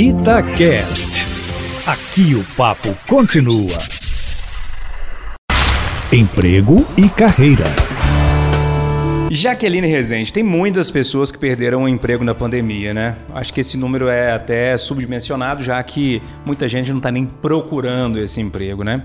Itacast. Aqui o papo continua. Emprego e carreira. Jaqueline Rezende, tem muitas pessoas que perderam o emprego na pandemia, né? Acho que esse número é até subdimensionado, já que muita gente não está nem procurando esse emprego, né?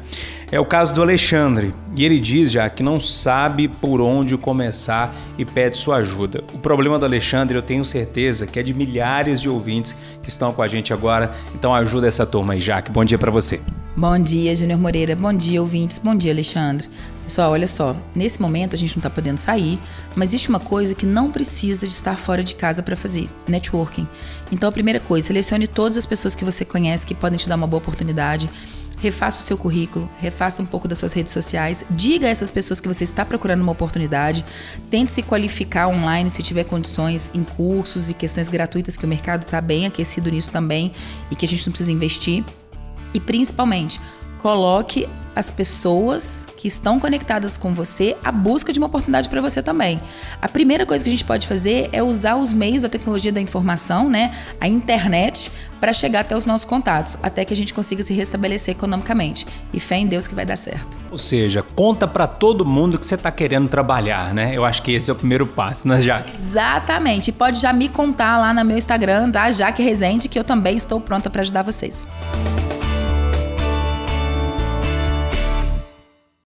É o caso do Alexandre, e ele diz já que não sabe por onde começar e pede sua ajuda. O problema do Alexandre, eu tenho certeza que é de milhares de ouvintes que estão com a gente agora, então ajuda essa turma aí, Jaque. Bom dia para você. Bom dia, Júnior Moreira. Bom dia, ouvintes. Bom dia, Alexandre. Pessoal, olha só. Nesse momento a gente não está podendo sair, mas existe uma coisa que não precisa de estar fora de casa para fazer: networking. Então, a primeira coisa, selecione todas as pessoas que você conhece que podem te dar uma boa oportunidade. Refaça o seu currículo, refaça um pouco das suas redes sociais, diga a essas pessoas que você está procurando uma oportunidade, tente se qualificar online se tiver condições em cursos e questões gratuitas, que o mercado está bem aquecido nisso também e que a gente não precisa investir. E principalmente, coloque as pessoas que estão conectadas com você à busca de uma oportunidade para você também. A primeira coisa que a gente pode fazer é usar os meios da tecnologia da informação, né, a internet, para chegar até os nossos contatos, até que a gente consiga se restabelecer economicamente. E fé em Deus que vai dar certo. Ou seja, conta para todo mundo que você está querendo trabalhar, né? Eu acho que esse é o primeiro passo, né, Jaque? Exatamente. E pode já me contar lá no meu Instagram, tá? Jaque Rezende, que eu também estou pronta para ajudar vocês.